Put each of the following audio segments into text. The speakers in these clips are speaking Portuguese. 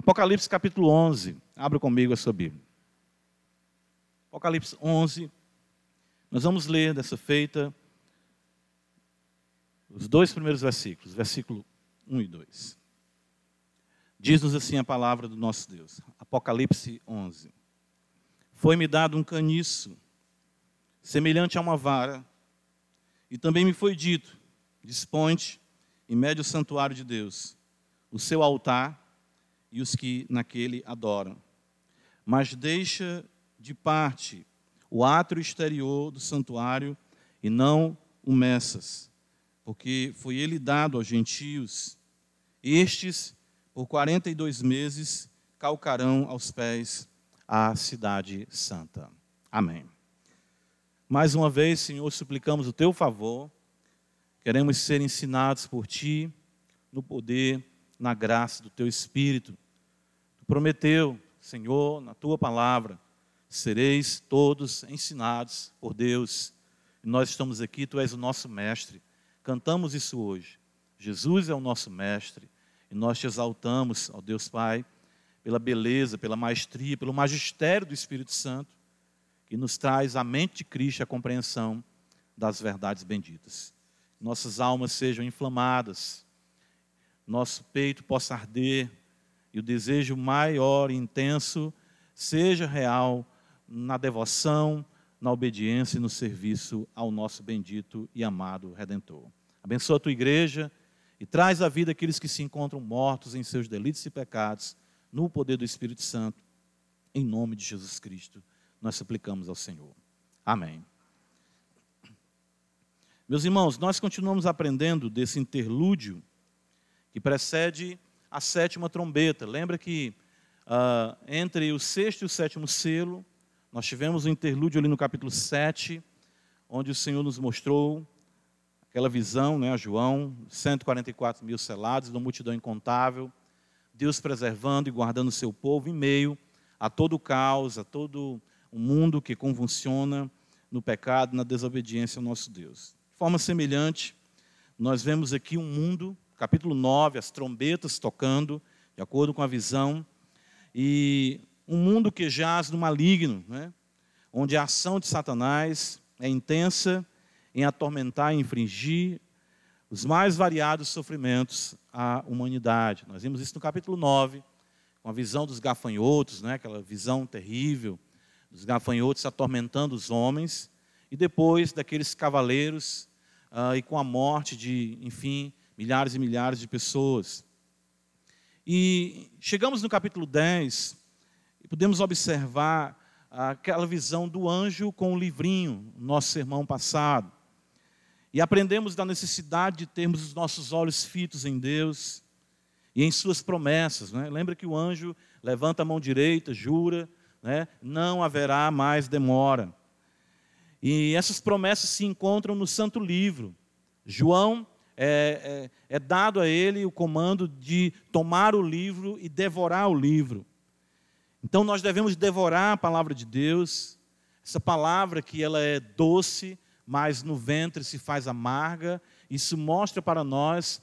Apocalipse capítulo 11. Abra comigo a sua Bíblia. Apocalipse 11. Nós vamos ler dessa feita os dois primeiros versículos, versículo 1 e 2. Diz-nos assim a palavra do nosso Deus. Apocalipse 11. Foi-me dado um caniço, semelhante a uma vara, e também me foi dito: dispõe-te em médio santuário de Deus, o seu altar e os que naquele adoram. Mas deixa de parte o átrio exterior do santuário e não o messas, porque foi ele dado aos gentios. Estes, por quarenta e dois meses, calcarão aos pés a cidade santa. Amém. Mais uma vez, Senhor, suplicamos o teu favor. Queremos ser ensinados por ti no poder, na graça do teu Espírito. Prometeu, Senhor, na tua palavra, sereis todos ensinados por Deus. Nós estamos aqui, tu és o nosso mestre. Cantamos isso hoje. Jesus é o nosso mestre e nós te exaltamos, ó Deus Pai, pela beleza, pela maestria, pelo magistério do Espírito Santo que nos traz a mente de Cristo a compreensão das verdades benditas. Nossas almas sejam inflamadas, nosso peito possa arder e o desejo maior e intenso seja real na devoção, na obediência e no serviço ao nosso bendito e amado Redentor. Abençoa a tua igreja e traz à vida aqueles que se encontram mortos em seus delitos e pecados, no poder do Espírito Santo, em nome de Jesus Cristo nós suplicamos ao Senhor. Amém. Meus irmãos, nós continuamos aprendendo desse interlúdio que precede a sétima trombeta. Lembra que uh, entre o sexto e o sétimo selo, nós tivemos um interlúdio ali no capítulo 7, onde o Senhor nos mostrou aquela visão, né, a João, 144 mil selados, uma multidão incontável, Deus preservando e guardando o seu povo em meio a todo o caos, a todo um mundo que convulsiona no pecado, na desobediência ao nosso Deus. De forma semelhante, nós vemos aqui um mundo, capítulo 9, as trombetas tocando, de acordo com a visão, e um mundo que jaz no maligno, né? onde a ação de Satanás é intensa em atormentar e infringir os mais variados sofrimentos à humanidade. Nós vimos isso no capítulo 9, com a visão dos gafanhotos, né? aquela visão terrível dos gafanhotos atormentando os homens, e depois daqueles cavaleiros, uh, e com a morte de, enfim, milhares e milhares de pessoas. E chegamos no capítulo 10, e podemos observar aquela visão do anjo com o livrinho, nosso sermão passado. E aprendemos da necessidade de termos os nossos olhos fitos em Deus e em Suas promessas. Né? Lembra que o anjo levanta a mão direita, jura, né? não haverá mais demora. E essas promessas se encontram no Santo Livro. João é, é, é, dado a ele o comando de tomar o livro e devorar o livro. Então nós devemos devorar a palavra de Deus, essa palavra que ela é doce, mas no ventre se faz amarga. Isso mostra para nós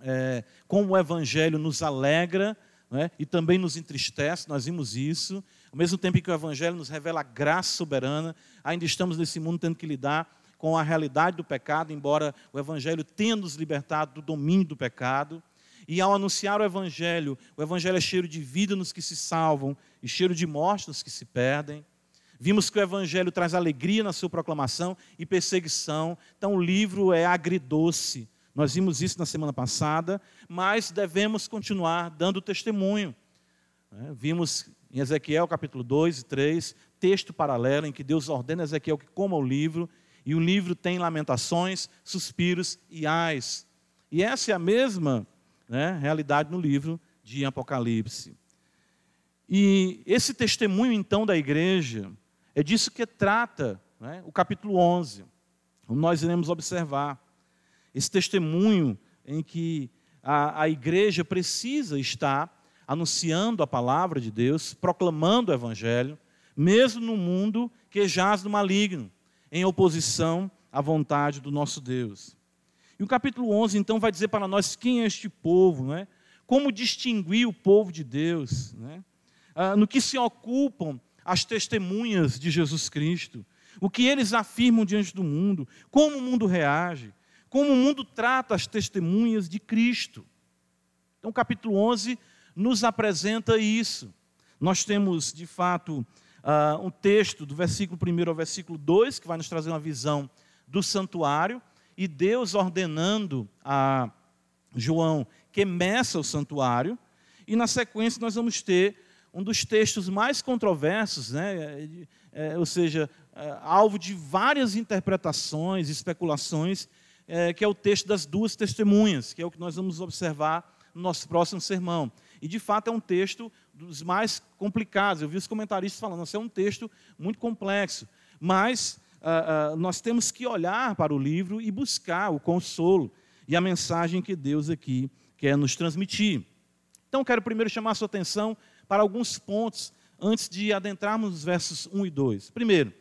é, como o Evangelho nos alegra né, e também nos entristece, nós vimos isso. Ao mesmo tempo que o Evangelho nos revela a graça soberana, ainda estamos nesse mundo tendo que lidar com a realidade do pecado, embora o Evangelho tenha nos libertado do domínio do pecado. E ao anunciar o Evangelho, o Evangelho é cheiro de vida nos que se salvam e cheiro de morte nos que se perdem. Vimos que o Evangelho traz alegria na sua proclamação e perseguição. Então o livro é agridoce. Nós vimos isso na semana passada, mas devemos continuar dando testemunho. Né? Vimos em Ezequiel capítulo 2 e 3, texto paralelo em que Deus ordena a Ezequiel que coma o livro, e o livro tem lamentações, suspiros e ais. E essa é a mesma né, realidade no livro de Apocalipse. E esse testemunho, então, da igreja, é disso que trata né, o capítulo 11. Nós iremos observar esse testemunho em que a, a igreja precisa estar anunciando a palavra de Deus, proclamando o Evangelho, mesmo no mundo que jaz no maligno, em oposição à vontade do nosso Deus. E o capítulo 11, então, vai dizer para nós quem é este povo, não é? como distinguir o povo de Deus, né? ah, no que se ocupam as testemunhas de Jesus Cristo, o que eles afirmam diante do mundo, como o mundo reage, como o mundo trata as testemunhas de Cristo. Então, o capítulo 11 nos apresenta isso. Nós temos, de fato, uh, um texto do versículo 1 ao versículo 2, que vai nos trazer uma visão do santuário, e Deus ordenando a João que meça o santuário, e na sequência nós vamos ter um dos textos mais controversos, né? É, ou seja, é, alvo de várias interpretações, especulações, é, que é o texto das duas testemunhas, que é o que nós vamos observar no nosso próximo sermão. E de fato é um texto dos mais complicados. Eu vi os comentaristas falando, isso é um texto muito complexo. Mas uh, uh, nós temos que olhar para o livro e buscar o consolo e a mensagem que Deus aqui quer nos transmitir. Então, quero primeiro chamar a sua atenção para alguns pontos antes de adentrarmos nos versos 1 e 2. Primeiro,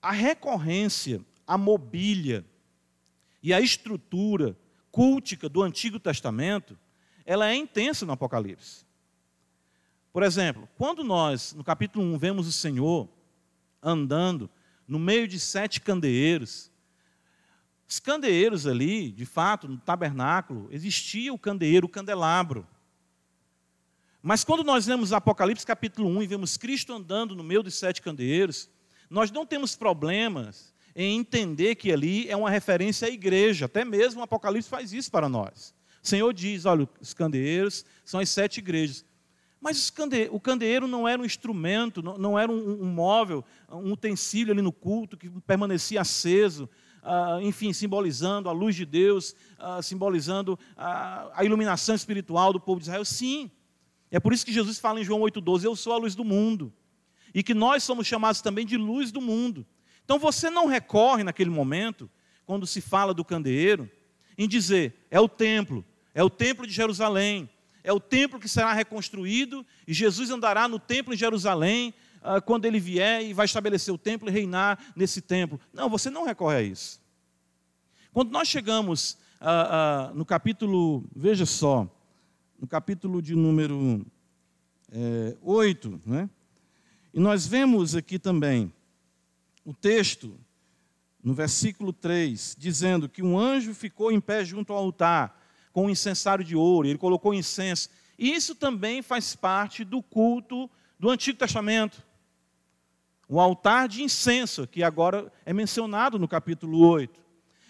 a recorrência, a mobília e a estrutura cultica do Antigo Testamento, ela é intensa no Apocalipse. Por exemplo, quando nós, no capítulo 1, vemos o Senhor andando no meio de sete candeeiros, os candeeiros ali, de fato, no tabernáculo, existia o candeeiro, o candelabro. Mas quando nós lemos Apocalipse capítulo 1 e vemos Cristo andando no meio dos sete candeeiros, nós não temos problemas em entender que ali é uma referência à igreja. Até mesmo o Apocalipse faz isso para nós. O Senhor diz: olha, os candeeiros são as sete igrejas. Mas o candeeiro não era um instrumento, não era um, móvel, um utensílio ali no culto que permanecia aceso, ah, enfim, simbolizando a luz de Deus, ah, simbolizando a iluminação espiritual do povo de Israel. Sim, é por isso que Jesus fala em João 8,12: Eu sou a luz do mundo. E que nós somos chamados também de luz do mundo. Então você não recorre naquele momento, quando se fala do candeeiro, em dizer: é o templo, é o templo de Jerusalém, é o templo que será reconstruído e Jesus andará no templo em Jerusalém ah, quando ele vier e vai estabelecer o templo e reinar nesse templo. Não, você não recorre a isso. Quando nós chegamos ah, ah, no capítulo, veja só, no capítulo de número é, 8, né? e nós vemos aqui também o texto, no versículo 3, dizendo que um anjo ficou em pé junto ao altar com um incensário de ouro, ele colocou incenso. Isso também faz parte do culto do Antigo Testamento. O altar de incenso, que agora é mencionado no capítulo 8.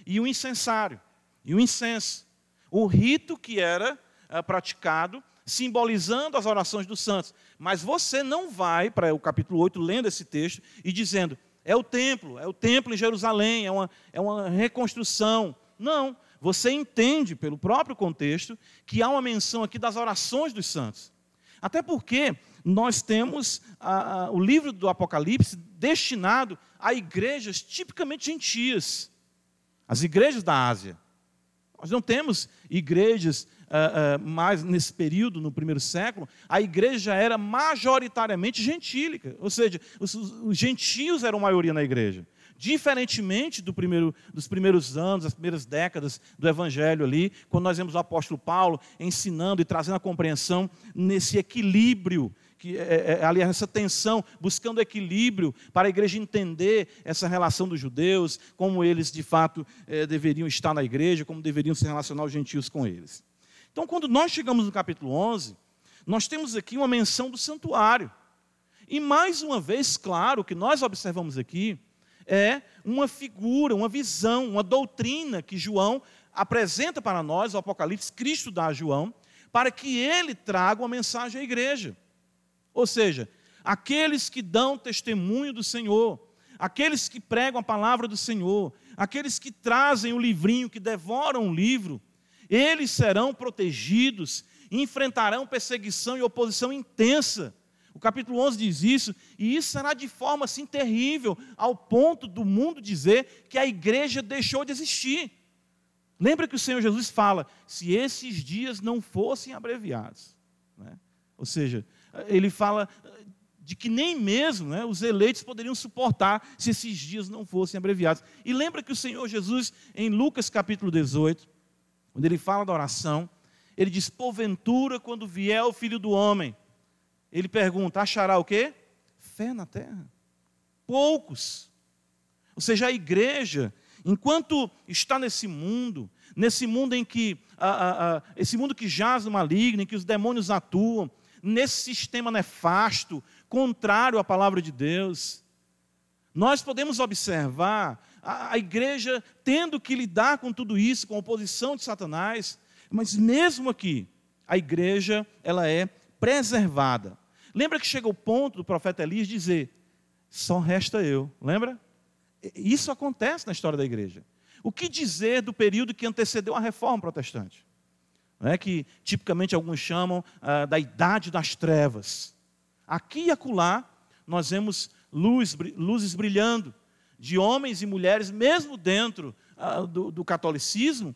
E o incensário, e o incenso. O rito que era é, praticado, simbolizando as orações dos santos. Mas você não vai para o capítulo 8 lendo esse texto e dizendo, é o templo, é o templo em Jerusalém, é uma, é uma reconstrução. Não, você entende, pelo próprio contexto, que há uma menção aqui das orações dos santos. Até porque nós temos a, a, o livro do Apocalipse destinado a igrejas tipicamente gentias, as igrejas da Ásia. Nós não temos igrejas uh, uh, mais nesse período, no primeiro século, a igreja era majoritariamente gentílica, ou seja, os, os gentios eram maioria na igreja. Diferentemente do primeiro, dos primeiros anos, das primeiras décadas do Evangelho ali, quando nós vemos o apóstolo Paulo ensinando e trazendo a compreensão nesse equilíbrio, que é, é, é, aliás, essa tensão, buscando equilíbrio para a igreja entender essa relação dos judeus, como eles de fato é, deveriam estar na igreja, como deveriam se relacionar os gentios com eles. Então, quando nós chegamos no capítulo 11, nós temos aqui uma menção do santuário. E mais uma vez, claro, que nós observamos aqui é uma figura, uma visão, uma doutrina que João apresenta para nós, o Apocalipse, Cristo dá a João, para que ele traga uma mensagem à igreja. Ou seja, aqueles que dão testemunho do Senhor, aqueles que pregam a palavra do Senhor, aqueles que trazem o livrinho, que devoram o livro, eles serão protegidos, enfrentarão perseguição e oposição intensa o capítulo 11 diz isso, e isso será de forma assim terrível, ao ponto do mundo dizer que a igreja deixou de existir. Lembra que o Senhor Jesus fala: se esses dias não fossem abreviados. Né? Ou seja, ele fala de que nem mesmo né, os eleitos poderiam suportar se esses dias não fossem abreviados. E lembra que o Senhor Jesus, em Lucas capítulo 18, quando ele fala da oração, Ele diz: porventura, quando vier o filho do homem, ele pergunta: achará o quê? Fé na terra. Poucos. Ou seja, a igreja, enquanto está nesse mundo, nesse mundo em que, esse mundo que jaz no maligno, em que os demônios atuam, nesse sistema nefasto, contrário à palavra de Deus, nós podemos observar a, a igreja tendo que lidar com tudo isso, com a oposição de Satanás, mas mesmo aqui, a igreja ela é preservada. Lembra que chega o ponto do profeta Elias dizer: só resta eu. Lembra? Isso acontece na história da igreja. O que dizer do período que antecedeu a reforma protestante? É que tipicamente alguns chamam ah, da idade das trevas. Aqui e acolá nós vemos luz, luzes brilhando de homens e mulheres, mesmo dentro ah, do, do, catolicismo,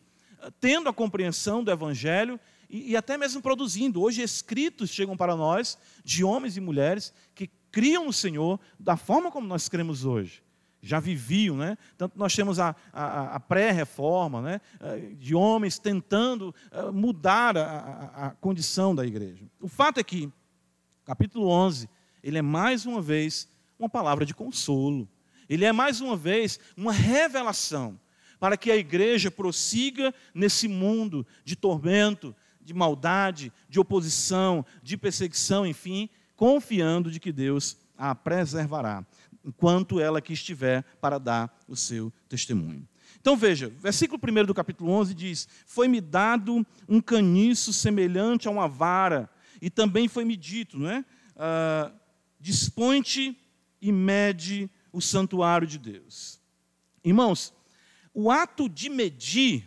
tendo a compreensão do Evangelho e, e até mesmo produzindo. Hoje, escritos chegam para nós de homens e mulheres que criam no Senhor da forma como nós cremos hoje já viviam, né? Tanto nós temos a, a, a pré-reforma, né? Eh, de homens tentando eh, mudar a, a, a, condição da igreja. O fato é que, capítulo 11, ele é mais uma vez uma palavra de consolo. Ele é mais uma vez uma revelação para que a igreja prossiga nesse mundo de tormento, de maldade, de oposição, de perseguição, enfim, confiando de que Deus a preservará, enquanto ela aqui estiver para dar o seu testemunho. Então veja, versículo 1 do capítulo 11 diz: Foi-me dado um caniço semelhante a uma vara, e também foi-me dito, não é? Ah, Dispõe-te e mede o santuário de Deus. Irmãos, o ato de medir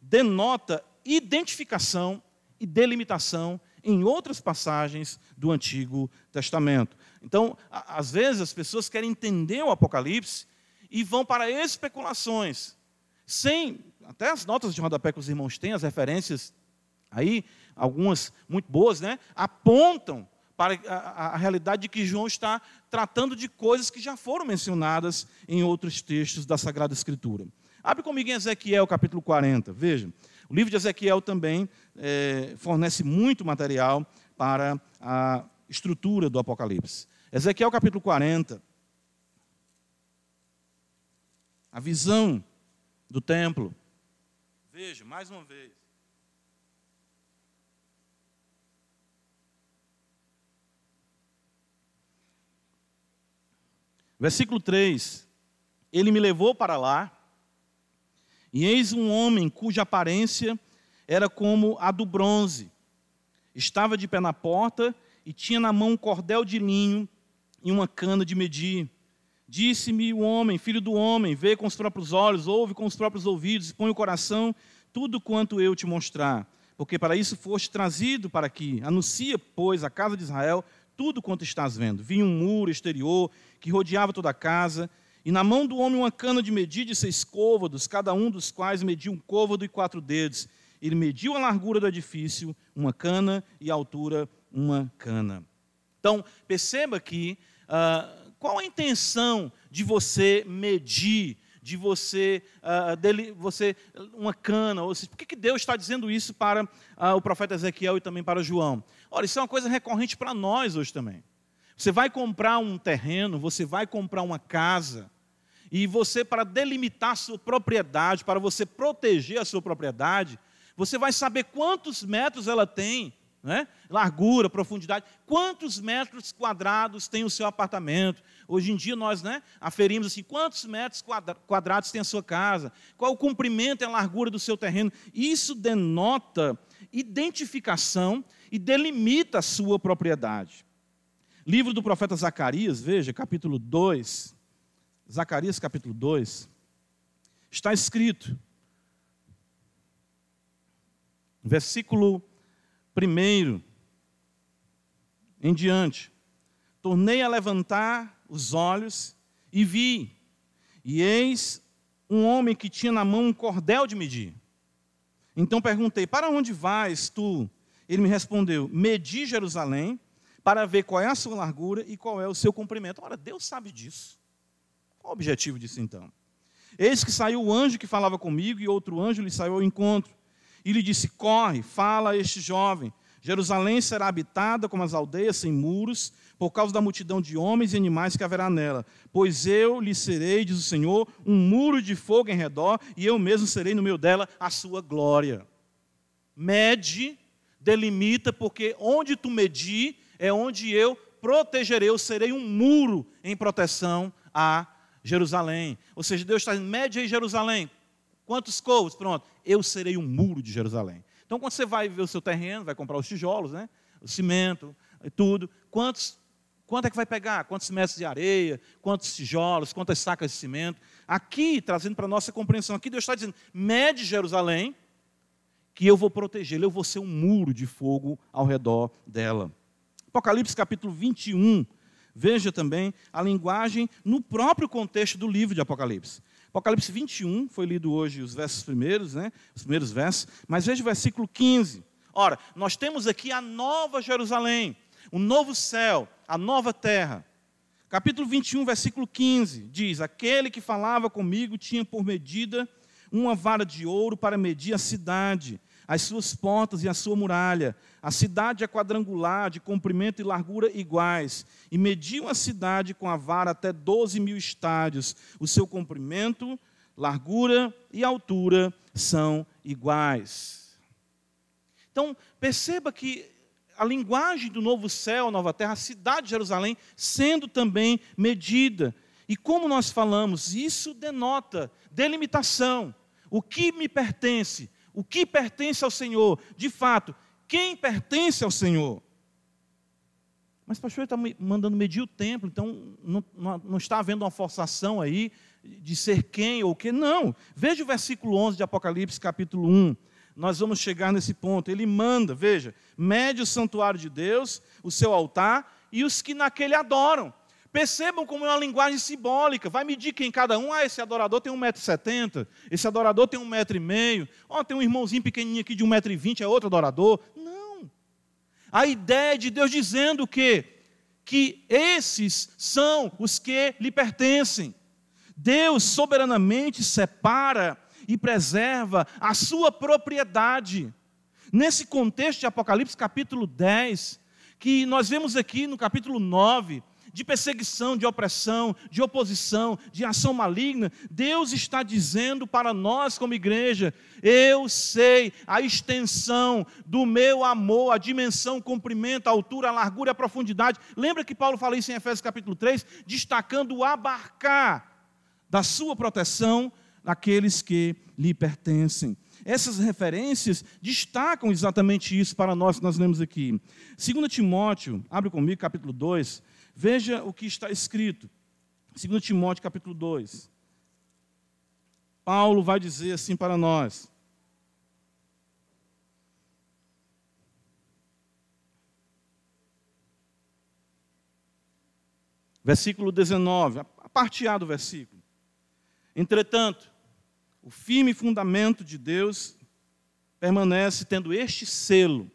denota identificação e delimitação em outras passagens do Antigo Testamento. Então, às vezes as pessoas querem entender o Apocalipse e vão para especulações, sem até as notas de rodapé que os irmãos têm, as referências aí, algumas muito boas, né, apontam para a, a, realidade de que João está tratando de coisas que já foram mencionadas em outros textos da Sagrada Escritura. Abre comigo em Ezequiel capítulo 40. Veja, o livro de Ezequiel também é, fornece muito material para a estrutura do Apocalipse. Ezequiel capítulo 40. A visão do templo. Veja, mais uma vez. Versículo 3: Ele me levou para lá, e eis um homem cuja aparência era como a do bronze. Estava de pé na porta e tinha na mão um cordel de linho e uma cana de medir. Disse-me o homem, filho do homem, vê com os próprios olhos, ouve com os próprios ouvidos, põe o coração tudo quanto eu te mostrar. Porque para isso foste trazido para aqui. Anuncia, pois, a casa de Israel tudo quanto estás vendo. Vinha um muro exterior que rodeava toda a casa, e na mão do homem uma cana de medir de seis côvados, cada um dos quais media um côvado e quatro dedos. Ele mediu a largura do edifício, uma cana, e a altura, uma cana. Então, perceba que uh, qual a intenção de você medir, de você, uh, dele, você uma cana, ou seja, por que, que Deus está dizendo isso para uh, o profeta Ezequiel e também para João? Olha, isso é uma coisa recorrente para nós hoje também. Você vai comprar um terreno, você vai comprar uma casa, e você, para delimitar sua propriedade, para você proteger a sua propriedade, você vai saber quantos metros ela tem, né? largura, profundidade, quantos metros quadrados tem o seu apartamento. Hoje em dia nós né, aferimos assim, quantos metros quadrados tem a sua casa, qual o comprimento e a largura do seu terreno. Isso denota identificação e delimita a sua propriedade. Livro do profeta Zacarias, veja, capítulo 2. Zacarias, capítulo 2. Está escrito, versículo 1 em diante. Tornei a levantar os olhos e vi, e eis um homem que tinha na mão um cordel de medir. Então perguntei: Para onde vais tu? Ele me respondeu: Medi Jerusalém para ver qual é a sua largura e qual é o seu comprimento. Ora, Deus sabe disso. Qual o objetivo disso então? Eis que saiu o anjo que falava comigo e outro anjo lhe saiu ao encontro. E lhe disse: Corre, fala a este jovem. Jerusalém será habitada como as aldeias sem muros, por causa da multidão de homens e animais que haverá nela. Pois eu lhe serei, diz o Senhor, um muro de fogo em redor, e eu mesmo serei no meio dela a sua glória. Mede, delimita, porque onde tu medir é onde eu protegerei, eu serei um muro em proteção a Jerusalém. Ou seja, Deus está dizendo, mede aí Jerusalém. Quantos covos? Pronto, eu serei um muro de Jerusalém. Então, quando você vai ver o seu terreno, vai comprar os tijolos, né? o cimento, tudo, quantos, quanto é que vai pegar? Quantos metros de areia? Quantos tijolos? Quantas sacas de cimento? Aqui, trazendo para a nossa compreensão, aqui Deus está dizendo, mede Jerusalém, que eu vou protegê-la, eu vou ser um muro de fogo ao redor dela. Apocalipse capítulo 21, veja também a linguagem no próprio contexto do livro de Apocalipse. Apocalipse 21, foi lido hoje os versos primeiros, né? Os primeiros versos, mas veja o versículo 15. Ora, nós temos aqui a nova Jerusalém, o novo céu, a nova terra. Capítulo 21, versículo 15, diz: Aquele que falava comigo tinha por medida uma vara de ouro para medir a cidade as suas portas e a sua muralha. A cidade é quadrangular, de comprimento e largura iguais. E mediu a cidade com a vara até 12 mil estádios. O seu comprimento, largura e altura são iguais. Então, perceba que a linguagem do novo céu, nova terra, a cidade de Jerusalém, sendo também medida. E como nós falamos, isso denota delimitação. O que me pertence? o que pertence ao Senhor. De fato, quem pertence ao Senhor? Mas pastor está mandando medir o templo, então não, não, não, está havendo uma forçação aí de ser quem ou o que. Não. Veja o versículo 11 de Apocalipse, capítulo 1. Nós vamos chegar nesse ponto. Ele manda, veja, mede o santuário de Deus, o seu altar e os que naquele adoram. Percebam como é uma linguagem simbólica. Vai medir quem cada um. Ah, esse adorador tem 1,70m, esse adorador tem 1,5m. Ó, oh, tem um irmãozinho pequenininho aqui de 1,20m, é outro adorador. A ideia de Deus dizendo que que esses são os que lhe pertencem. Deus soberanamente separa e preserva a sua propriedade. Nesse contexto de Apocalipse capítulo 10, que nós vemos aqui no capítulo 9, de perseguição, de opressão, de oposição, de ação maligna, Deus está dizendo para nós, como igreja: eu sei a extensão do meu amor, a dimensão, o comprimento, a altura, a largura a profundidade. Lembra que Paulo fala isso em Efésios capítulo 3, destacando o abarcar da sua proteção naqueles que lhe pertencem. Essas referências destacam exatamente isso para nós que nós lemos aqui. 2 Timóteo, abre comigo, capítulo 2, Veja o que está escrito. 2 Timóteo capítulo 2. Paulo vai dizer assim para nós. Versículo 19, a parte A do versículo. Entretanto, o firme fundamento de Deus permanece tendo este selo: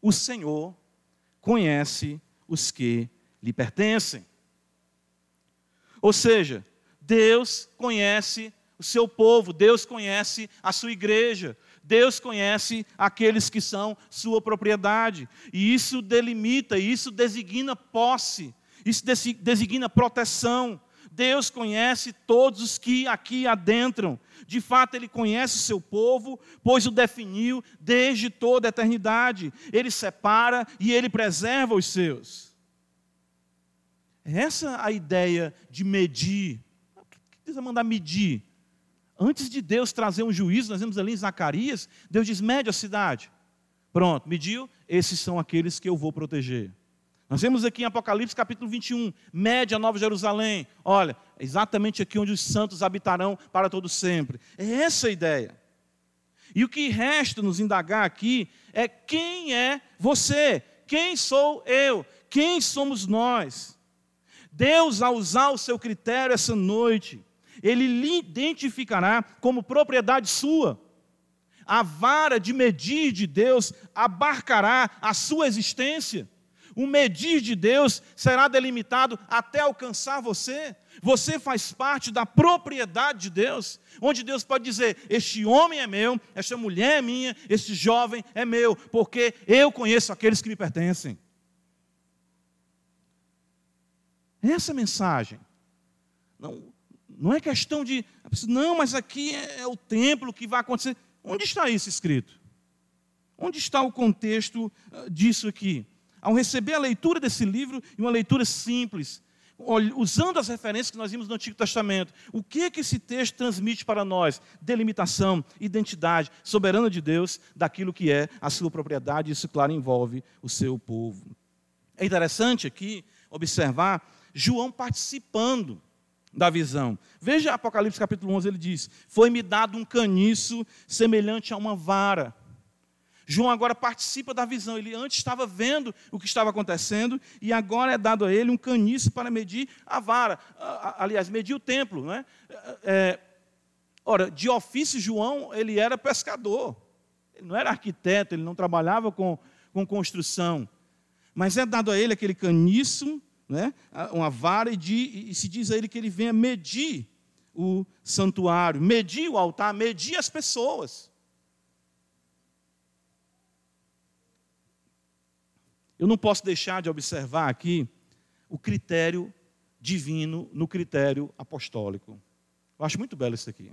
o Senhor conhece os que lhe pertencem. Ou seja, Deus conhece o seu povo, Deus conhece a sua igreja, Deus conhece aqueles que são sua propriedade. E isso delimita, isso designa posse, isso designa proteção. Deus conhece todos os que aqui adentram. De fato, Ele conhece o seu povo, pois o definiu desde toda a eternidade. Ele separa e Ele preserva os seus. Essa a ideia de medir. O que vai mandar medir? Antes de Deus trazer um juízo, nós vemos ali em Zacarias, Deus diz: mede a cidade. Pronto, mediu, esses são aqueles que eu vou proteger. Nós vemos aqui em Apocalipse capítulo 21, mede a Nova Jerusalém. Olha, exatamente aqui onde os santos habitarão para todo sempre. É essa a ideia. E o que resta nos indagar aqui é quem é você? Quem sou eu? Quem somos nós? Deus, ao usar o seu critério essa noite, ele lhe identificará como propriedade sua. A vara de medir de Deus abarcará a sua existência. O medir de Deus será delimitado até alcançar você. Você faz parte da propriedade de Deus, onde Deus pode dizer: Este homem é meu, esta mulher é minha, este jovem é meu, porque eu conheço aqueles que me pertencem. Essa mensagem. Não, não é questão de, não, mas aqui é, é o templo que vai acontecer. Onde está isso escrito? Onde está o contexto ah, disso aqui? Ao receber a leitura desse livro, e uma leitura simples, usando as referências que nós vimos no Antigo Testamento, o que é que esse texto transmite para nós? Delimitação, identidade soberana de Deus daquilo que é a sua propriedade, isso, claro, envolve o seu povo. É interessante aqui observar João participando da visão. Veja Apocalipse capítulo 11, ele diz: Foi-me dado um caniço semelhante a uma vara. João agora participa da visão. Ele antes estava vendo o que estava acontecendo e agora é dado a ele um caniço para medir a vara. Aliás, medir o templo. Não é? é ora, de ofício, João ele era pescador. Ele não era arquiteto, ele não trabalhava com, com construção. Mas é dado a ele aquele caniço né, uma vara e, de, e se diz a ele que ele venha medir o santuário, medir o altar, medir as pessoas. Eu não posso deixar de observar aqui o critério divino no critério apostólico. Eu acho muito belo isso aqui.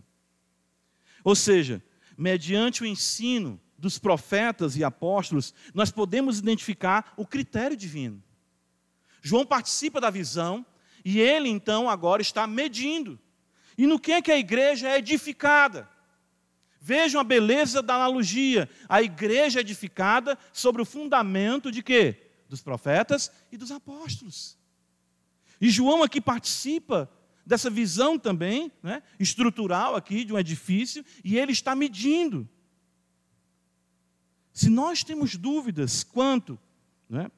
Ou seja, mediante o ensino dos profetas e apóstolos, nós podemos identificar o critério divino. João participa da visão e ele então agora está medindo. E no que é que a igreja é edificada? Vejam a beleza da analogia. A igreja é edificada sobre o fundamento de quê? Dos profetas e dos apóstolos. E João aqui participa dessa visão também, né, estrutural aqui de um edifício, e ele está medindo. Se nós temos dúvidas quanto né,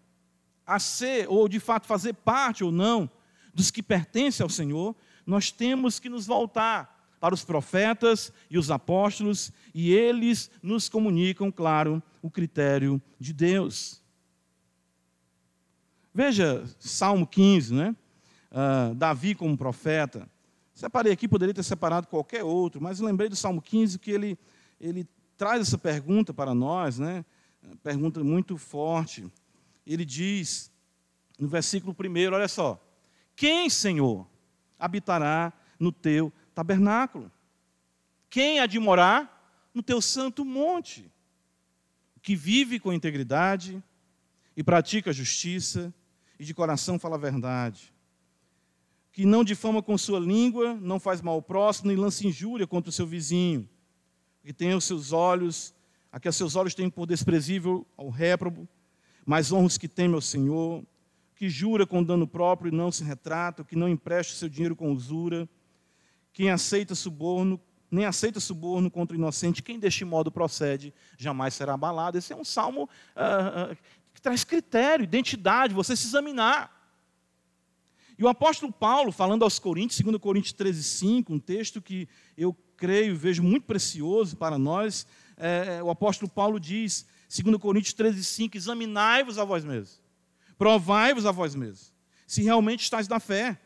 a ser, ou de fato fazer parte ou não, dos que pertencem ao Senhor, nós temos que nos voltar para os profetas e os apóstolos, e eles nos comunicam, claro, o critério de Deus. Veja Salmo 15, né? Uh, Davi como profeta. Separei aqui, poderia ter separado qualquer outro, mas lembrei do Salmo 15 que ele, ele traz essa pergunta para nós, né? Pergunta muito forte ele diz, no versículo 1, olha só: Quem, Senhor, habitará no teu tabernáculo? Quem há de morar no teu santo monte? Que vive com integridade e pratica justiça e de coração fala a verdade. Que não difama com sua língua, não faz mal ao próximo, nem lança injúria contra o seu vizinho. Que tenha os seus olhos, a que seus olhos tenham por desprezível ao réprobo, mas honra os que temem ao Senhor, que jura com dano próprio e não se retrata, que não empresta seu dinheiro com usura, quem aceita suborno, nem aceita suborno contra o inocente, quem deste modo procede, jamais será abalado. Esse é um salmo uh, uh, que traz critério, identidade, você se examinar. E o apóstolo Paulo, falando aos Coríntios, 2 Coríntios 13, 5, um texto que eu creio, vejo muito precioso para nós, é, o apóstolo Paulo diz: 2 Coríntios 13, 5, examinai-vos a vós mesmos, provai-vos a vós mesmos, se realmente estáis na fé,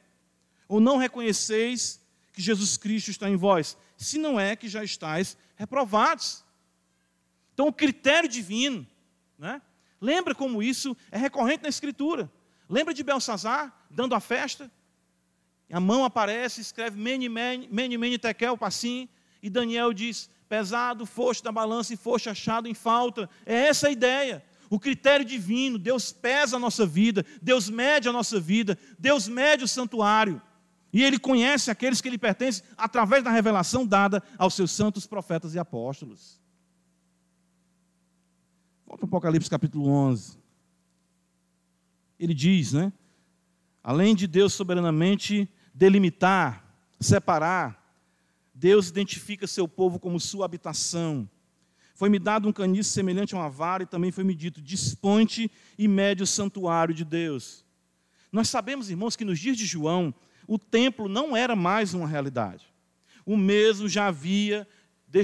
ou não reconheceis que Jesus Cristo está em vós, se não é que já estáis reprovados. Então, o critério divino, né? lembra como isso é recorrente na Escritura. Lembra de Belsazar dando a festa? A mão aparece, escreve Mene, Mene, Mene Tekel, Passim, e Daniel diz: pesado foste da balança e foste achado em falta. É essa a ideia. O critério divino, Deus pesa a nossa vida, Deus mede a nossa vida, Deus mede o santuário. E Ele conhece aqueles que lhe pertencem através da revelação dada aos seus santos profetas e apóstolos. Volta ao Apocalipse capítulo 11. Ele diz, né? Além de Deus soberanamente delimitar, separar, Deus identifica seu povo como sua habitação. Foi-me dado um caniço semelhante a uma vara, e também foi-me dito: desponte e mede o santuário de Deus. Nós sabemos, irmãos, que nos dias de João, o templo não era mais uma realidade. O mesmo já havia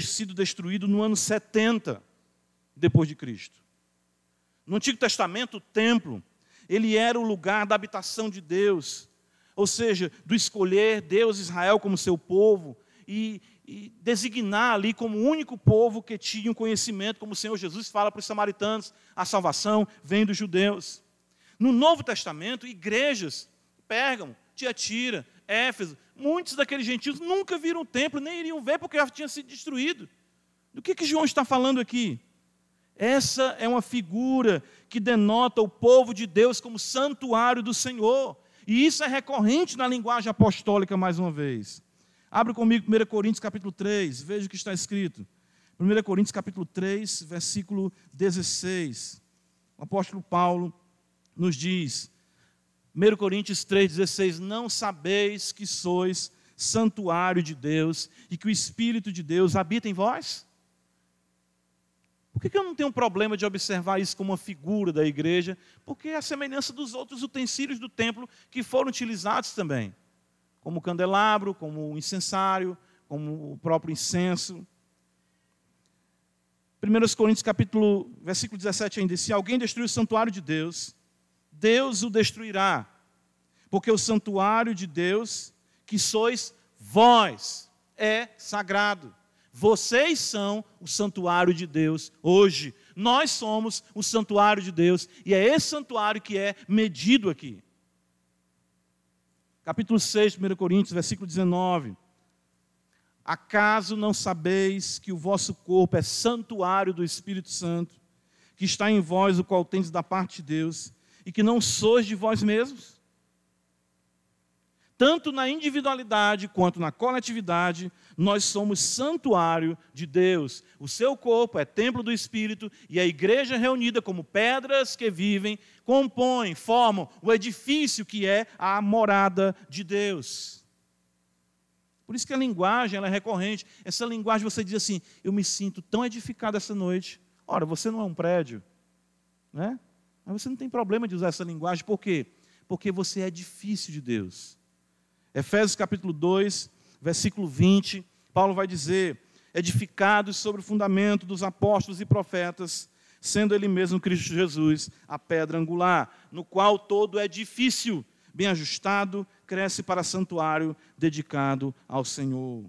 sido destruído no ano 70 depois de Cristo. No Antigo Testamento, o templo ele era o lugar da habitação de Deus, ou seja, do escolher Deus Israel como seu povo e, e designar ali como o único povo que tinha um conhecimento, como o Senhor Jesus fala para os samaritanos, a salvação vem dos judeus. No Novo Testamento, igrejas, Pérgamo, Tiatira, Éfeso, muitos daqueles gentios nunca viram o templo, nem iriam ver porque já tinha sido destruído. Do que, que João está falando aqui? Essa é uma figura que denota o povo de Deus como santuário do Senhor. E isso é recorrente na linguagem apostólica, mais uma vez. Abre comigo 1 Coríntios capítulo 3, veja o que está escrito. 1 Coríntios capítulo 3, versículo 16. O apóstolo Paulo nos diz, 1 Coríntios 3,16: Não sabeis que sois santuário de Deus e que o Espírito de Deus habita em vós? Por que, eu não tenho um problema de observar isso como uma figura da igreja? Porque é a semelhança dos outros utensílios do templo que foram utilizados também, como o candelabro, como o incensário, como o próprio incenso. 1 Coríntios capítulo, versículo 17 ainda, se alguém destruir o santuário de Deus, Deus o destruirá, porque o santuário de Deus, que sois vós, é sagrado. Vocês são o santuário de Deus hoje. Nós somos o santuário de Deus e é esse santuário que é medido aqui. Capítulo 6, 1 Coríntios, versículo 19. Acaso não sabeis que o vosso corpo é santuário do Espírito Santo, que está em vós, o qual tendes da parte de Deus, e que não sois de vós mesmos? Tanto na individualidade quanto na coletividade, nós somos santuário de Deus. O seu corpo é templo do Espírito e a igreja reunida como pedras que vivem, compõem, formam o edifício que é a morada de Deus. Por isso que a linguagem é recorrente. Essa linguagem você diz assim: Eu me sinto tão edificado essa noite. Ora, você não é um prédio, né? Mas você não tem problema de usar essa linguagem, por quê? Porque você é difícil de Deus. Efésios capítulo 2, versículo 20, Paulo vai dizer: edificados sobre o fundamento dos apóstolos e profetas, sendo ele mesmo Cristo Jesus a pedra angular, no qual todo edifício bem ajustado cresce para santuário dedicado ao Senhor.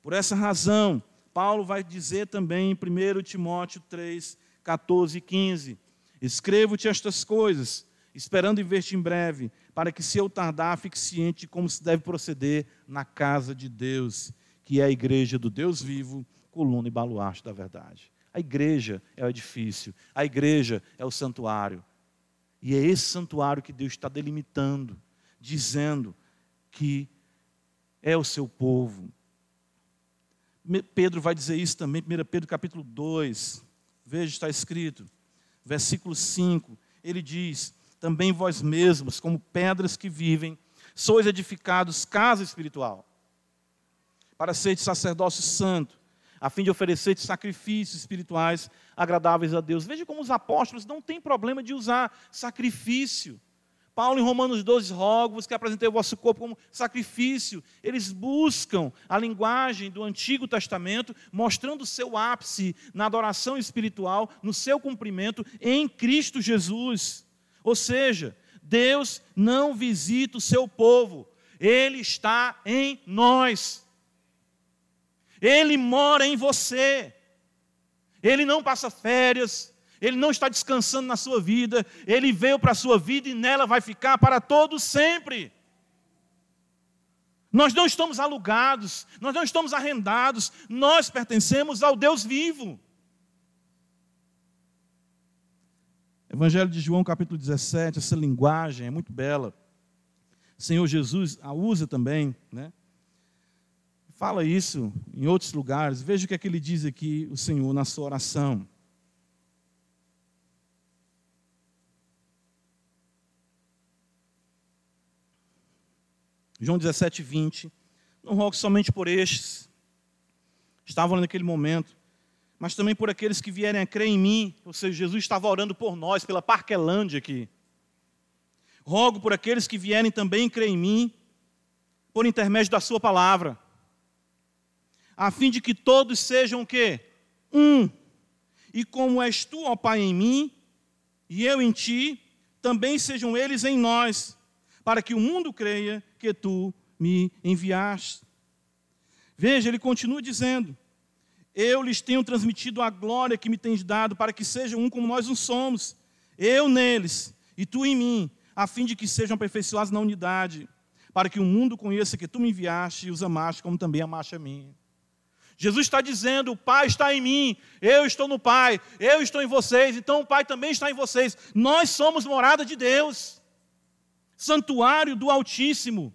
Por essa razão, Paulo vai dizer também em 1 Timóteo 3, 14 e 15: Escrevo-te estas coisas, esperando ver-te em breve, para que, se eu tardar, fique ciente de como se deve proceder na casa de Deus, que é a igreja do Deus vivo, coluna e baluarte da verdade. A igreja é o edifício, a igreja é o santuário. E é esse santuário que Deus está delimitando, dizendo que é o seu povo. Pedro vai dizer isso também, 1 Pedro capítulo 2, veja, está escrito versículo 5, ele diz: Também vós mesmos, como pedras que vivem, sois edificados casa espiritual, para seres sacerdócio santo, a fim de oferecer sacrifícios espirituais agradáveis a Deus. Veja como os apóstolos não têm problema de usar sacrifício. Paulo, em Romanos 12, rogo-vos que apresentei o vosso corpo como sacrifício. Eles buscam a linguagem do Antigo Testamento, mostrando o seu ápice na adoração espiritual, no seu cumprimento em Cristo Jesus. Ou seja, Deus não visita o seu povo, Ele está em nós. Ele mora em você. Ele não passa férias, ele não está descansando na sua vida, ele veio para a sua vida e nela vai ficar para todo sempre. Nós não estamos alugados, nós não estamos arrendados, nós pertencemos ao Deus vivo. Evangelho de João, capítulo 17, essa linguagem é muito bela. Senhor Jesus a usa também, né? Fala isso em outros lugares. Veja o que é que ele diz aqui, o Senhor, na sua oração. João 17, 20. Não rogo somente por estes, estavam naquele momento, mas também por aqueles que vierem a crer em mim. Ou seja, Jesus estava orando por nós, pela Parquelândia aqui. Rogo por aqueles que vierem também crer em mim, por intermédio da sua palavra, a fim de que todos sejam o quê? Um. E como és tu, ó Pai, em mim, e eu em ti, também sejam eles em nós, para que o mundo creia que tu me enviaste. Veja, ele continua dizendo: Eu lhes tenho transmitido a glória que me tens dado, para que sejam um como nós um somos, eu neles e tu em mim, a fim de que sejam aperfeiçoados na unidade, para que o mundo conheça que tu me enviaste e os amaste, como também amaste a mim. Jesus está dizendo: o Pai está em mim, eu estou no Pai, eu estou em vocês, então o Pai também está em vocês. Nós somos morada de Deus, santuário do Altíssimo.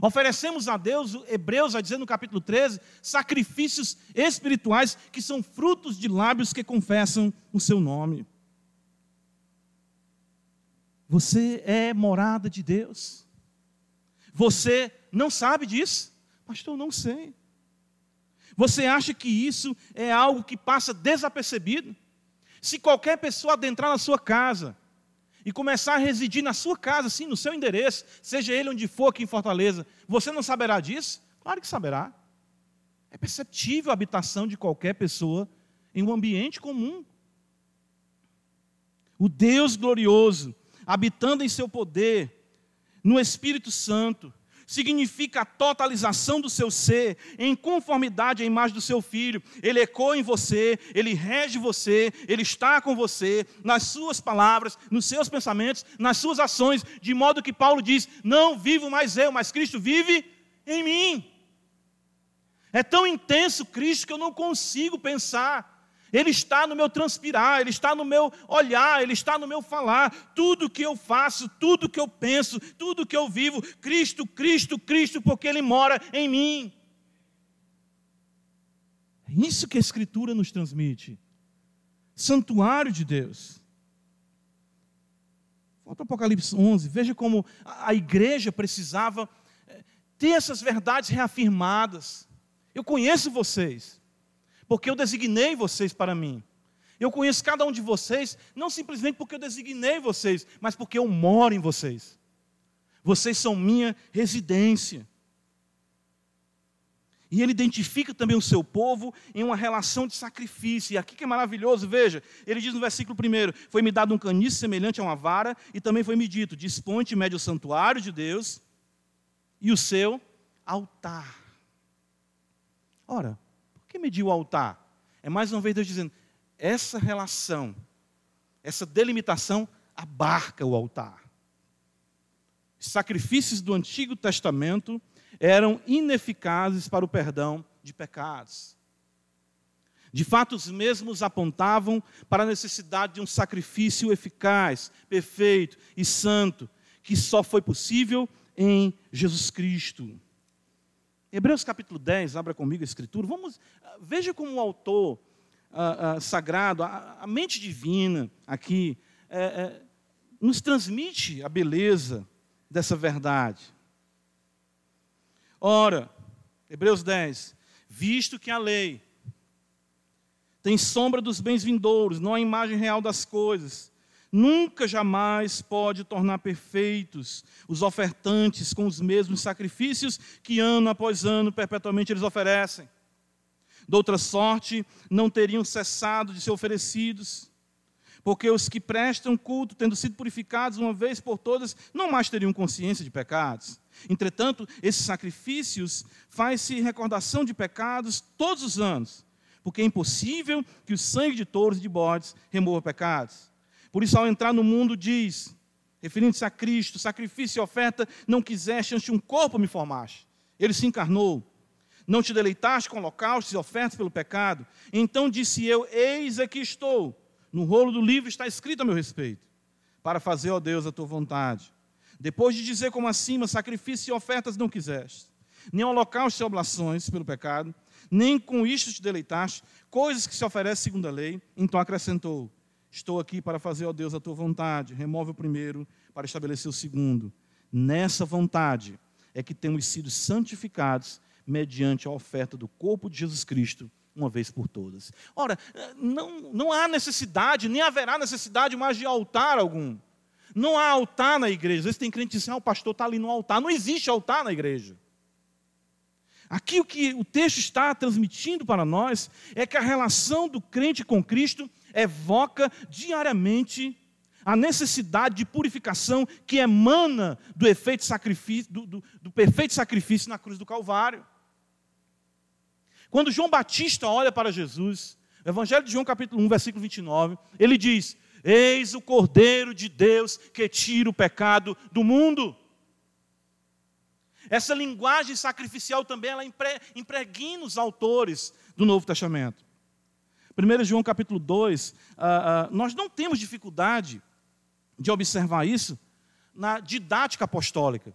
Oferecemos a Deus, Hebreus vai dizer no capítulo 13, sacrifícios espirituais que são frutos de lábios que confessam o seu nome. Você é morada de Deus. Você não sabe disso? Pastor, não sei. Você acha que isso é algo que passa desapercebido? Se qualquer pessoa adentrar na sua casa e começar a residir na sua casa, sim, no seu endereço, seja ele onde for aqui em Fortaleza, você não saberá disso? Claro que saberá. É perceptível a habitação de qualquer pessoa em um ambiente comum. O Deus glorioso, habitando em seu poder, no Espírito Santo, significa a totalização do seu ser em conformidade à imagem do seu filho. Ele ecoa em você, ele rege você, ele está com você, nas suas palavras, nos seus pensamentos, nas suas ações, de modo que Paulo diz: Não vivo mais eu, mas Cristo vive em mim. É tão intenso Cristo que eu não consigo pensar. Ele está no meu transpirar, Ele está no meu olhar, Ele está no meu falar. Tudo que eu faço, tudo que eu penso, tudo que eu vivo, Cristo, Cristo, Cristo, porque Ele mora em mim. É isso que a Escritura nos transmite. Santuário de Deus. Volta ao Apocalipse 11, veja como a igreja precisava eh, ter essas verdades reafirmadas. Eu conheço vocês porque eu designei vocês para mim. Eu conheço cada um de vocês, não simplesmente porque eu designei vocês, mas porque eu moro em vocês. Vocês são minha residência. E ele identifica também o seu povo em uma relação de sacrifício. E aqui que é maravilhoso, veja, ele diz no versículo 1: Foi-me dado um caniço semelhante a uma vara, e também foi-me dito: Disponte médio o santuário de Deus e o seu altar. Ora, que medir o altar? É mais uma vez Deus dizendo: essa relação, essa delimitação abarca o altar. Os sacrifícios do Antigo Testamento eram ineficazes para o perdão de pecados. De fato, os mesmos apontavam para a necessidade de um sacrifício eficaz, perfeito e santo, que só foi possível em Jesus Cristo. Hebreus capítulo 10, abra comigo a escritura. Vamos, ah, veja como o autor ah, ah, sagrado, a, a, mente divina aqui, é, é, nos transmite a beleza dessa verdade. Ora, Hebreus 10, visto que a lei tem sombra dos bens vindouros, não a imagem real das coisas, nunca jamais pode tornar perfeitos os ofertantes com os mesmos sacrifícios que ano após ano perpetuamente eles oferecem. De outra sorte, não teriam cessado de ser oferecidos, porque os que prestam culto, tendo sido purificados uma vez por todas, não mais teriam consciência de pecados. Entretanto, esses sacrifícios faz-se recordação de pecados todos os anos, porque é impossível que o sangue de touros e de bodes remova pecados. Por isso, ao entrar no mundo, diz, referindo-se a Cristo, sacrifício e oferta, não quiseste, antes um corpo me formaste. Ele se encarnou. Não te deleitaste com holocaustos e ofertas pelo pecado. Então disse eu: Eis aqui estou. No rolo do livro está escrito a meu respeito, para fazer, ó Deus, a tua vontade. Depois de dizer como acima, sacrifício e ofertas não quiseste, nem holocaustos e oblações pelo pecado, nem com isto te deleitaste, coisas que se oferecem segundo a lei, então acrescentou: Estou aqui para fazer, ó Deus, a tua vontade. Remove o primeiro para estabelecer o segundo. Nessa vontade é que temos sido santificados mediante a oferta do corpo de Jesus Cristo, uma vez por todas. Ora, não, não há necessidade, nem haverá necessidade mais de altar algum. Não há altar na igreja. Às vezes tem crente que diz, ah, o pastor está ali no altar. Não existe altar na igreja. Aqui o que o texto está transmitindo para nós é que a relação do crente com Cristo evoca diariamente a necessidade de purificação que emana do efeito sacrifício, do, do, do perfeito sacrifício na cruz do Calvário. Quando João Batista olha para Jesus, Evangelho de João, capítulo 1, versículo 29, ele diz: Eis o Cordeiro de Deus que tira o pecado do mundo. Essa linguagem sacrificial também ela impregna os autores do Novo Testamento. 1 João capítulo 2, ah, ah, nós não temos dificuldade de observar isso na didática apostólica.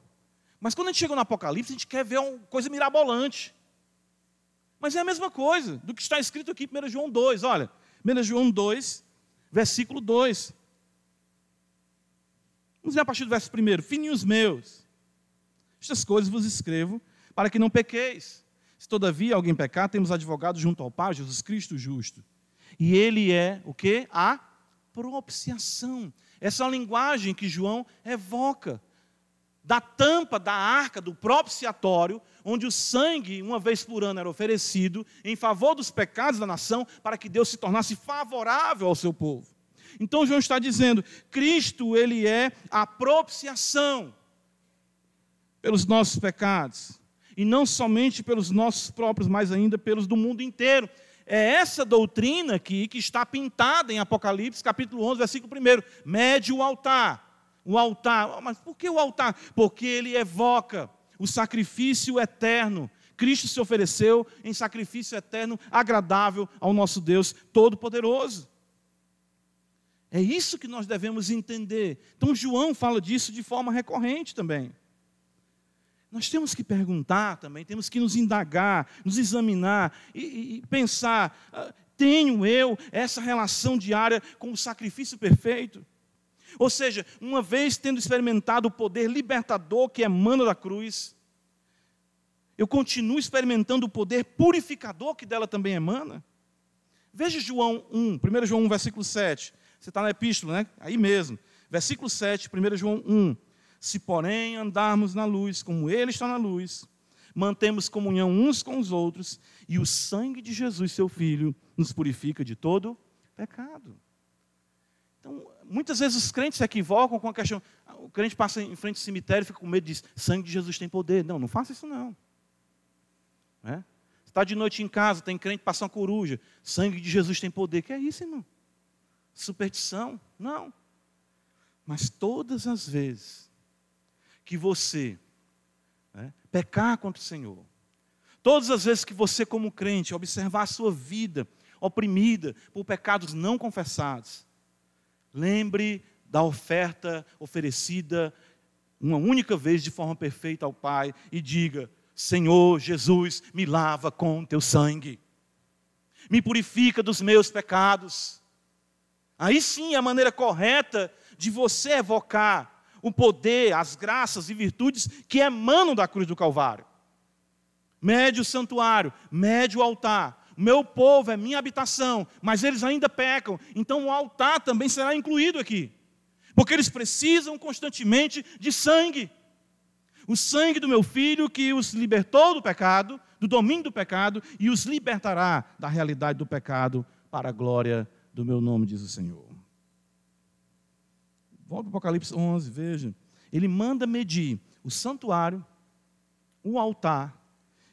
Mas quando a gente chega no Apocalipse, a gente quer ver uma coisa mirabolante. Mas é a mesma coisa do que está escrito aqui em 1 João 2. Olha, 1 João 2, versículo 2. Vamos ver a partir do verso 1. Filhinhos meus, estas coisas vos escrevo para que não pequeis. Se todavia alguém pecar, temos advogado junto ao Pai, Jesus Cristo justo. E ele é o que? A propiciação. Essa é a linguagem que João evoca. Da tampa da arca do propiciatório, onde o sangue, uma vez por ano, era oferecido em favor dos pecados da nação, para que Deus se tornasse favorável ao seu povo. Então João está dizendo: Cristo, ele é a propiciação pelos nossos pecados e não somente pelos nossos próprios, mas ainda pelos do mundo inteiro. É essa doutrina aqui que está pintada em Apocalipse, capítulo 11, versículo 1. Mede o altar. O altar. Mas por que o altar? Porque ele evoca o sacrifício eterno. Cristo se ofereceu em sacrifício eterno, agradável ao nosso Deus Todo-Poderoso. É isso que nós devemos entender. Então, João fala disso de forma recorrente também. Nós temos que perguntar também, temos que nos indagar, nos examinar e, e pensar: ah, tenho eu essa relação diária com o sacrifício perfeito? Ou seja, uma vez tendo experimentado o poder libertador que emana da cruz, eu continuo experimentando o poder purificador que dela também emana? Veja João 1, 1 João 1, versículo 7. Você está na epístola, né? Aí mesmo. Versículo 7, 1 João 1. Se, porém, andarmos na luz, como Ele está na luz, mantemos comunhão uns com os outros, e o sangue de Jesus, seu Filho, nos purifica de todo pecado. Então, muitas vezes os crentes se equivocam com a questão. O crente passa em frente ao cemitério e fica com medo e diz: sangue de Jesus tem poder. Não, não faça isso não. É? Está de noite em casa, tem crente passando uma coruja. Sangue de Jesus tem poder. Que é isso, irmão? Superstição? Não. Mas todas as vezes que você né, pecar contra o Senhor, todas as vezes que você, como crente, observar a sua vida oprimida por pecados não confessados, lembre da oferta oferecida uma única vez de forma perfeita ao Pai e diga: Senhor Jesus, me lava com teu sangue, me purifica dos meus pecados. Aí sim a maneira correta de você evocar o poder, as graças e virtudes que emanam da cruz do Calvário. Mede o santuário, mede o altar. Meu povo é minha habitação, mas eles ainda pecam, então o altar também será incluído aqui. Porque eles precisam constantemente de sangue. O sangue do meu filho que os libertou do pecado, do domínio do pecado, e os libertará da realidade do pecado para a glória do meu nome, diz o Senhor. Volta para Apocalipse 11, veja. Ele manda medir o santuário, o altar,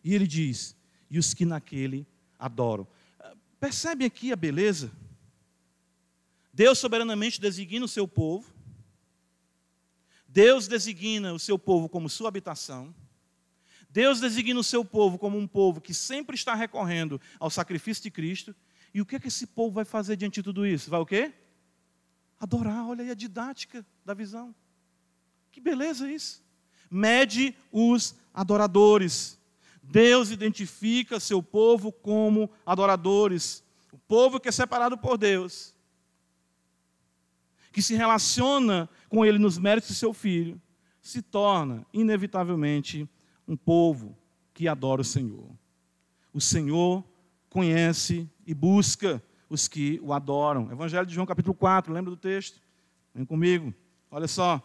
e ele diz: e os que naquele adoram. Percebe aqui a beleza? Deus soberanamente designa o seu povo, Deus designa o seu povo como sua habitação, Deus designa o seu povo como um povo que sempre está recorrendo ao sacrifício de Cristo, e o que, é que esse povo vai fazer diante de tudo isso? Vai o quê? Adorar, olha aí a didática da visão. Que beleza isso. Mede os adoradores. Deus identifica seu povo como adoradores. O povo que é separado por Deus, que se relaciona com Ele nos méritos de seu filho, se torna, inevitavelmente, um povo que adora o Senhor. O Senhor conhece e busca os que o adoram. Evangelho de João, capítulo 4, lembra do texto? Vem comigo, olha só.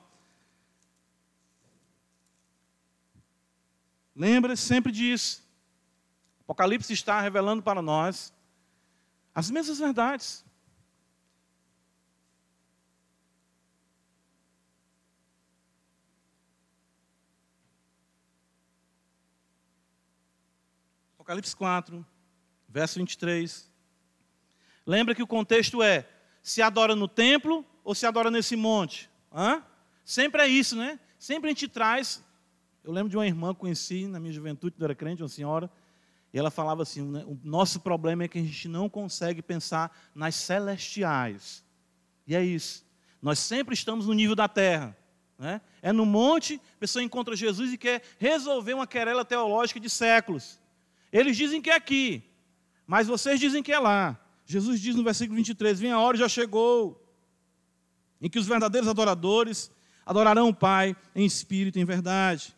Lembra sempre disso. Apocalipse está revelando para nós as mesmas verdades. Apocalipse 4, verso 23. Lembra que o contexto é: se adora no templo ou se adora nesse monte? Hã? Sempre é isso, né? Sempre a gente traz. Eu lembro de uma irmã que conheci na minha juventude, era crente, uma senhora, e ela falava assim: né, o nosso problema é que a gente não consegue pensar nas celestiais. E é isso. Nós sempre estamos no nível da terra. Né? É no monte, a pessoa encontra Jesus e quer resolver uma querela teológica de séculos. Eles dizem que é aqui, mas vocês dizem que é lá. Jesus diz no versículo 23: Vem a hora já chegou, em que os verdadeiros adoradores adorarão o Pai em espírito e em verdade,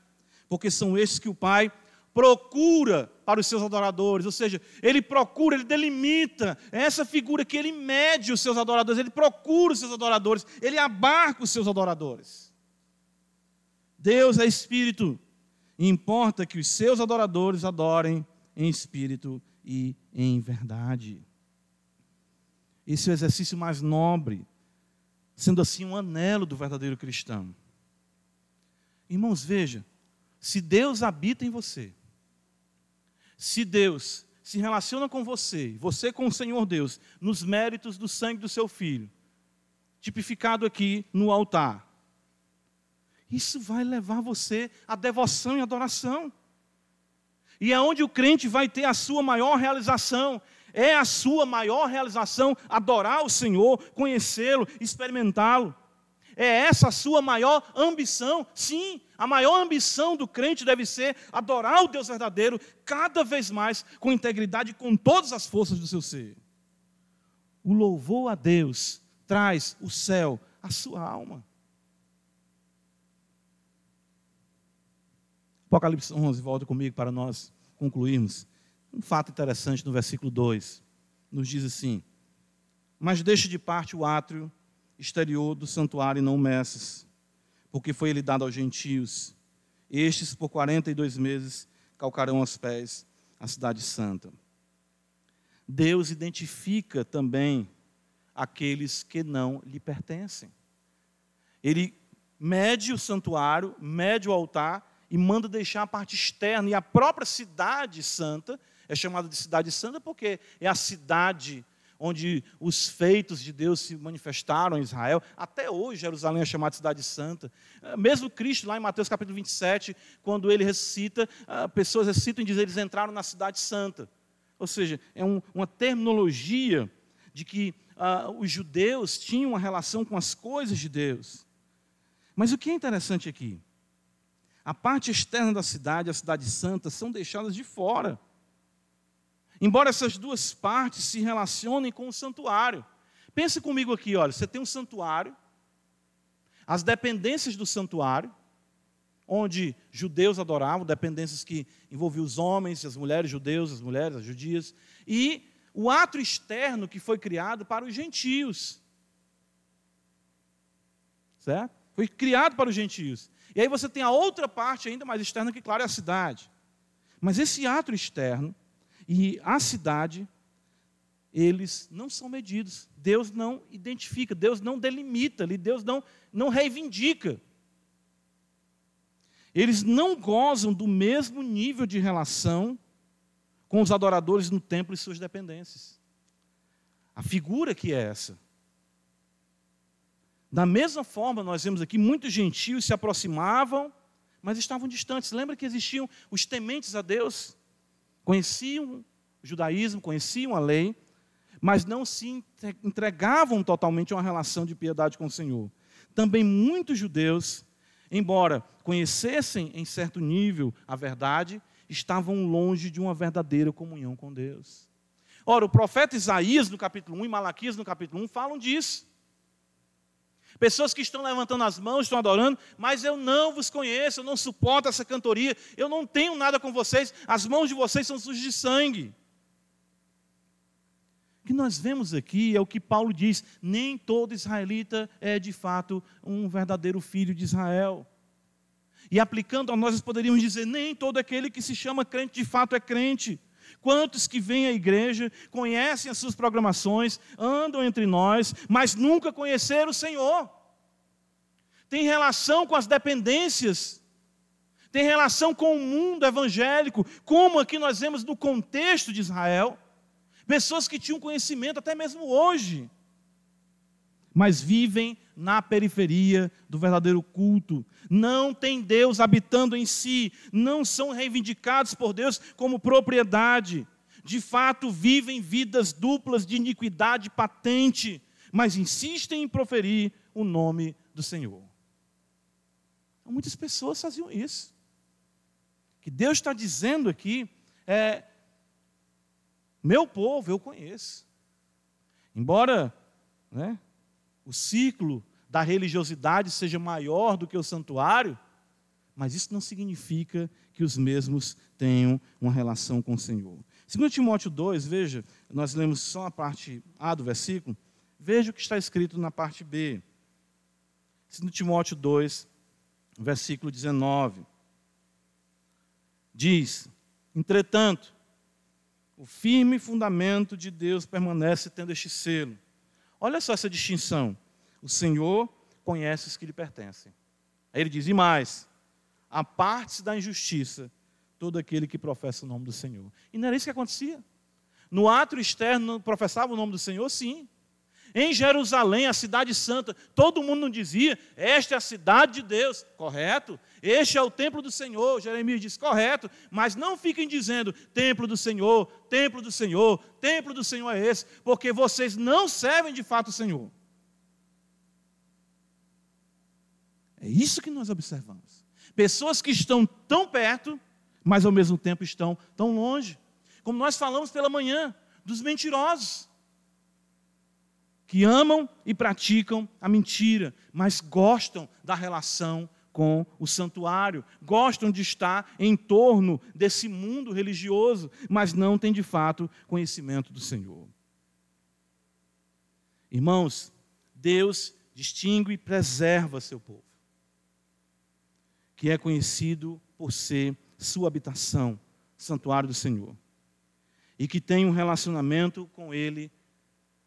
porque são estes que o Pai procura para os seus adoradores, ou seja, ele procura, ele delimita, é essa figura que ele mede os seus adoradores, ele procura os seus adoradores, ele abarca os seus adoradores. Deus é espírito, importa que os seus adoradores adorem em espírito e em verdade. Esse é o exercício mais nobre, sendo assim um anelo do verdadeiro cristão. Irmãos, veja, se Deus habita em você, se Deus se relaciona com você, você com o Senhor Deus, nos méritos do sangue do seu filho, tipificado aqui no altar, isso vai levar você à devoção e adoração. E é onde o crente vai ter a sua maior realização. É a sua maior realização adorar o Senhor, conhecê-lo, experimentá-lo. É essa a sua maior ambição? Sim, a maior ambição do crente deve ser adorar o Deus verdadeiro cada vez mais com integridade e com todas as forças do seu ser. O louvor a Deus traz o céu à sua alma. Apocalipse 11, volta comigo para nós concluirmos. Um fato interessante no versículo 2. Nos diz assim: Mas deixe de parte o átrio exterior do santuário e não o porque foi ele dado aos gentios. Estes, por 42 meses, calcarão aos pés a cidade santa. Deus identifica também aqueles que não lhe pertencem. Ele mede o santuário, mede o altar e manda deixar a parte externa. E a própria cidade santa é chamada de cidade santa porque é a cidade onde os feitos de Deus se manifestaram em Israel. Até hoje, Jerusalém é chamada de cidade santa. É, mesmo Cristo, lá em Mateus capítulo 27, quando ele ressuscita, ah, pessoas ressuscitam e dizem eles entraram na cidade santa. Ou seja, é um, uma terminologia de que ah, os judeus tinham uma relação com as coisas de Deus. Mas o que é interessante aqui? A parte externa da cidade, a cidade santa, são deixadas de fora. Embora essas duas partes se relacionem com o santuário. Pense comigo aqui, olha, você tem um santuário, as dependências do santuário, onde judeus adoravam, dependências que envolviam os homens, as mulheres judeus, as mulheres, as judias, e o ato externo que foi criado para os gentios. Certo? Foi criado para os gentios. E aí você tem a outra parte ainda mais externa, que, claro, é a cidade. Mas esse ato externo e a cidade, eles não são medidos. Deus não identifica, Deus não delimita ali, Deus não, não reivindica. Eles não gozam do mesmo nível de relação com os adoradores no templo e suas dependências. A figura que é essa. Da mesma forma, nós vemos aqui muitos gentios se aproximavam, mas estavam distantes. Lembra que existiam os tementes a Deus? Conheciam o judaísmo, conheciam a lei, mas não se entregavam totalmente a uma relação de piedade com o Senhor. Também muitos judeus, embora conhecessem em certo nível a verdade, estavam longe de uma verdadeira comunhão com Deus. Ora, o profeta Isaías, no capítulo 1, e Malaquias, no capítulo 1, falam disso. Pessoas que estão levantando as mãos, estão adorando, mas eu não vos conheço, eu não suporto essa cantoria, eu não tenho nada com vocês, as mãos de vocês são sujas de sangue. O que nós vemos aqui é o que Paulo diz: nem todo israelita é de fato um verdadeiro filho de Israel. E aplicando a nós, poderíamos dizer: nem todo aquele que se chama crente de fato é crente. Quantos que vêm à igreja, conhecem as suas programações, andam entre nós, mas nunca conheceram o Senhor? Tem relação com as dependências, tem relação com o mundo evangélico, como aqui nós vemos no contexto de Israel. Pessoas que tinham conhecimento até mesmo hoje, mas vivem na periferia do verdadeiro culto. Não tem Deus habitando em si, não são reivindicados por Deus como propriedade. De fato, vivem vidas duplas de iniquidade patente, mas insistem em proferir o nome do Senhor. Muitas pessoas faziam isso. O que Deus está dizendo aqui é: meu povo eu conheço. Embora né, o ciclo da religiosidade seja maior do que o santuário, mas isso não significa que os mesmos tenham uma relação com o Senhor. Segundo Timóteo 2, veja, nós lemos só a parte A do versículo, veja o que está escrito na parte B. Segundo Timóteo 2, versículo 19. Diz: Entretanto, o firme fundamento de Deus permanece tendo este selo. Olha só essa distinção. O Senhor conhece os que lhe pertencem. Aí ele diz: E mais, a parte da injustiça todo aquele que professa o nome do Senhor. E não era isso que acontecia. No ato externo, professava o nome do Senhor, sim. Em Jerusalém, a cidade santa, todo mundo dizia, esta é a cidade de Deus, correto? Este é o templo do Senhor. Jeremias diz, correto, mas não fiquem dizendo, templo do Senhor, templo do Senhor, templo do Senhor é esse, porque vocês não servem de fato o Senhor. É isso que nós observamos. Pessoas que estão tão perto, mas ao mesmo tempo estão tão longe. Como nós falamos pela manhã, dos mentirosos que amam e praticam a mentira, mas gostam da relação com o santuário, gostam de estar em torno desse mundo religioso, mas não têm de fato conhecimento do Senhor. Irmãos, Deus distingue e preserva seu povo, que é conhecido por ser sua habitação, santuário do Senhor, e que tem um relacionamento com Ele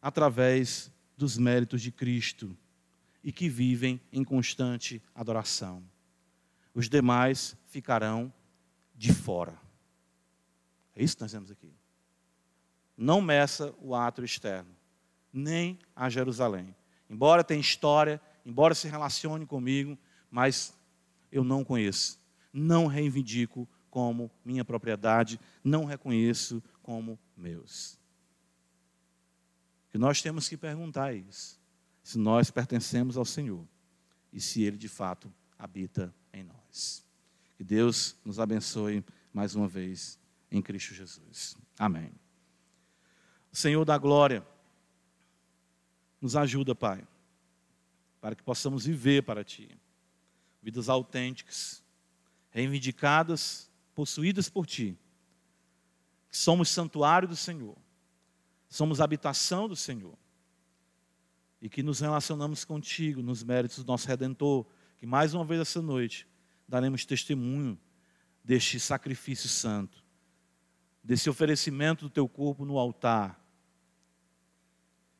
através dos méritos de Cristo e que vivem em constante adoração. Os demais ficarão de fora. É isso que nós vemos aqui. Não meça o ato externo, nem a Jerusalém. Embora tenha história, embora se relacione comigo, mas eu não conheço, não reivindico como minha propriedade, não reconheço como meus que nós temos que perguntar isso: se nós pertencemos ao Senhor e se Ele de fato habita em nós. Que Deus nos abençoe mais uma vez em Cristo Jesus. Amém. Senhor da glória nos ajuda, Pai, para que possamos viver para Ti vidas autênticas, reivindicadas, possuídas por Ti. Somos santuário do Senhor somos habitação do Senhor. E que nos relacionamos contigo nos méritos do nosso Redentor, que mais uma vez essa noite daremos testemunho deste sacrifício santo, desse oferecimento do teu corpo no altar,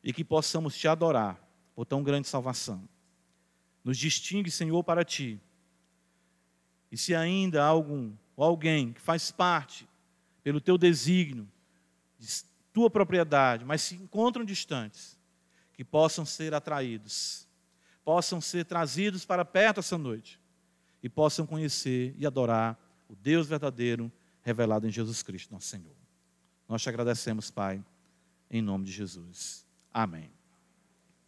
e que possamos te adorar por tão grande salvação. Nos distingue, Senhor, para ti. E se ainda há algum ou alguém que faz parte, pelo teu desígnio, tua propriedade, mas se encontram distantes, que possam ser atraídos, possam ser trazidos para perto essa noite e possam conhecer e adorar o Deus verdadeiro revelado em Jesus Cristo, nosso Senhor. Nós te agradecemos, Pai, em nome de Jesus. Amém.